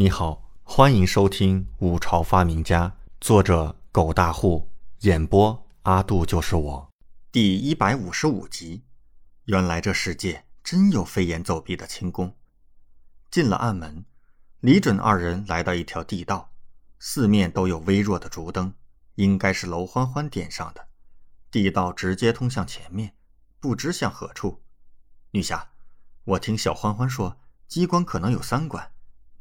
你好，欢迎收听《五朝发明家》，作者狗大户，演播阿杜就是我，第一百五十五集。原来这世界真有飞檐走壁的轻功。进了暗门，李准二人来到一条地道，四面都有微弱的烛灯，应该是楼欢欢点上的。地道直接通向前面，不知向何处。女侠，我听小欢欢说，机关可能有三关。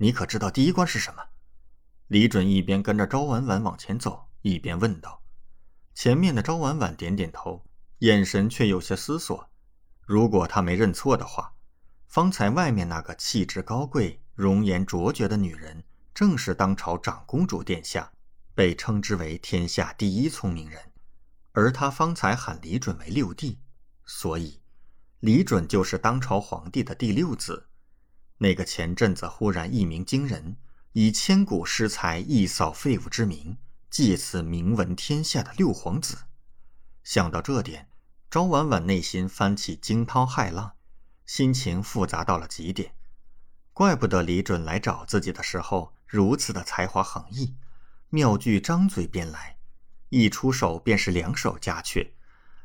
你可知道第一关是什么？李准一边跟着招婉婉往前走，一边问道。前面的招婉婉点点头，眼神却有些思索。如果他没认错的话，方才外面那个气质高贵、容颜卓绝的女人，正是当朝长公主殿下，被称之为天下第一聪明人。而他方才喊李准为六弟，所以李准就是当朝皇帝的第六子。那个前阵子忽然一鸣惊人，以千古诗才一扫废物之名，借此名闻天下的六皇子。想到这点，昭婉婉内心翻起惊涛骇浪，心情复杂到了极点。怪不得李准来找自己的时候如此的才华横溢，妙句张嘴便来，一出手便是两手夹阙。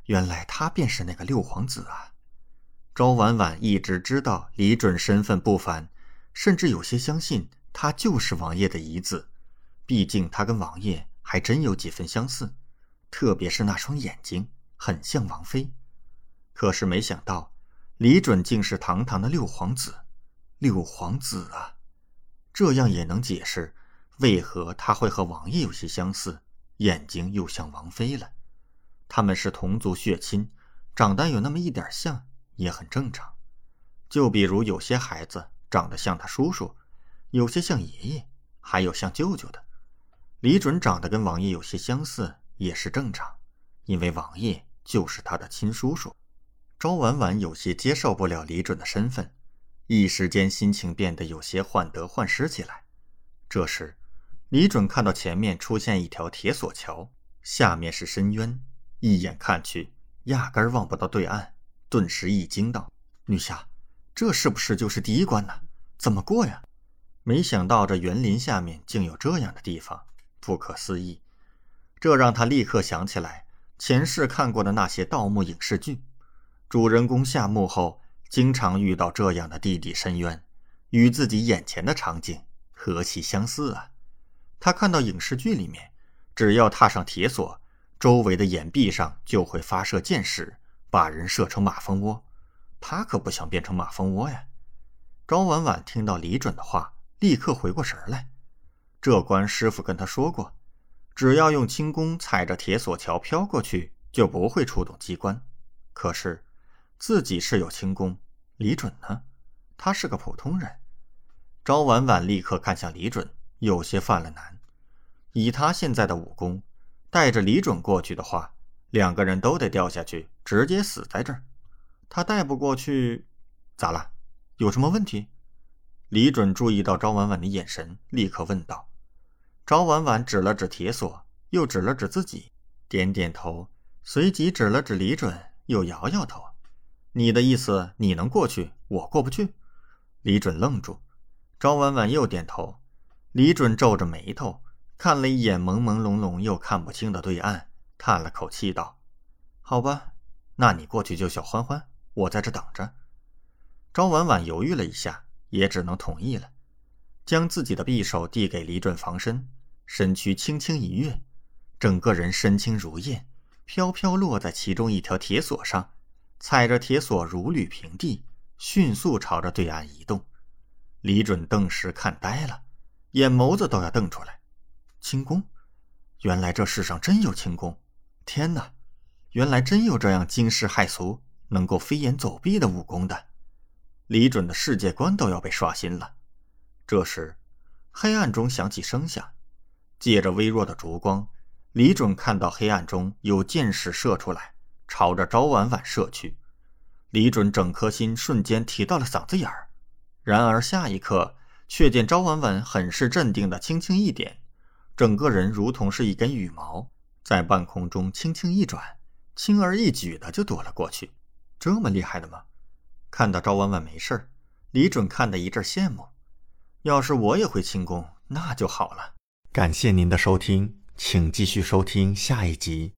原来他便是那个六皇子啊！周婉婉一直知道李准身份不凡，甚至有些相信他就是王爷的遗子。毕竟他跟王爷还真有几分相似，特别是那双眼睛，很像王妃。可是没想到，李准竟是堂堂的六皇子。六皇子啊，这样也能解释为何他会和王爷有些相似，眼睛又像王妃了。他们是同族血亲，长得有那么一点像。也很正常，就比如有些孩子长得像他叔叔，有些像爷爷，还有像舅舅的。李准长得跟王爷有些相似，也是正常，因为王爷就是他的亲叔叔。昭婉婉有些接受不了李准的身份，一时间心情变得有些患得患失起来。这时，李准看到前面出现一条铁索桥，下面是深渊，一眼看去，压根望不到对岸。顿时一惊，道：“女侠，这是不是就是第一关呢？怎么过呀？”没想到这园林下面竟有这样的地方，不可思议。这让他立刻想起来前世看过的那些盗墓影视剧，主人公下墓后经常遇到这样的地底深渊，与自己眼前的场景何其相似啊！他看到影视剧里面，只要踏上铁索，周围的岩壁上就会发射箭矢。把人射成马蜂窝，他可不想变成马蜂窝呀！高婉婉听到李准的话，立刻回过神来。这关师傅跟他说过，只要用轻功踩着铁索桥飘过去，就不会触动机关。可是自己是有轻功，李准呢？他是个普通人。高婉婉立刻看向李准，有些犯了难。以他现在的武功，带着李准过去的话。两个人都得掉下去，直接死在这儿。他带不过去，咋了？有什么问题？李准注意到赵婉婉的眼神，立刻问道。赵婉婉指了指铁索，又指了指自己，点点头，随即指了指李准，又摇摇头。你的意思，你能过去，我过不去？李准愣住。赵婉婉又点头。李准皱着眉头，看了一眼朦朦胧胧又看不清的对岸。叹了口气，道：“好吧，那你过去救小欢欢，我在这等着。”赵婉婉犹豫了一下，也只能同意了，将自己的匕首递给李准防身，身躯轻轻一跃，整个人身轻如燕，飘飘落在其中一条铁索上，踩着铁索如履平地，迅速朝着对岸移动。李准顿时看呆了，眼眸子都要瞪出来。轻功，原来这世上真有轻功！天哪，原来真有这样惊世骇俗、能够飞檐走壁的武功的！李准的世界观都要被刷新了。这时，黑暗中响起声响，借着微弱的烛光，李准看到黑暗中有箭矢射出来，朝着赵婉婉射去。李准整颗心瞬间提到了嗓子眼儿。然而下一刻，却见赵婉婉很是镇定的轻轻一点，整个人如同是一根羽毛。在半空中轻轻一转，轻而易举的就躲了过去。这么厉害的吗？看到赵婉婉没事李准看得一阵羡慕。要是我也会轻功，那就好了。感谢您的收听，请继续收听下一集。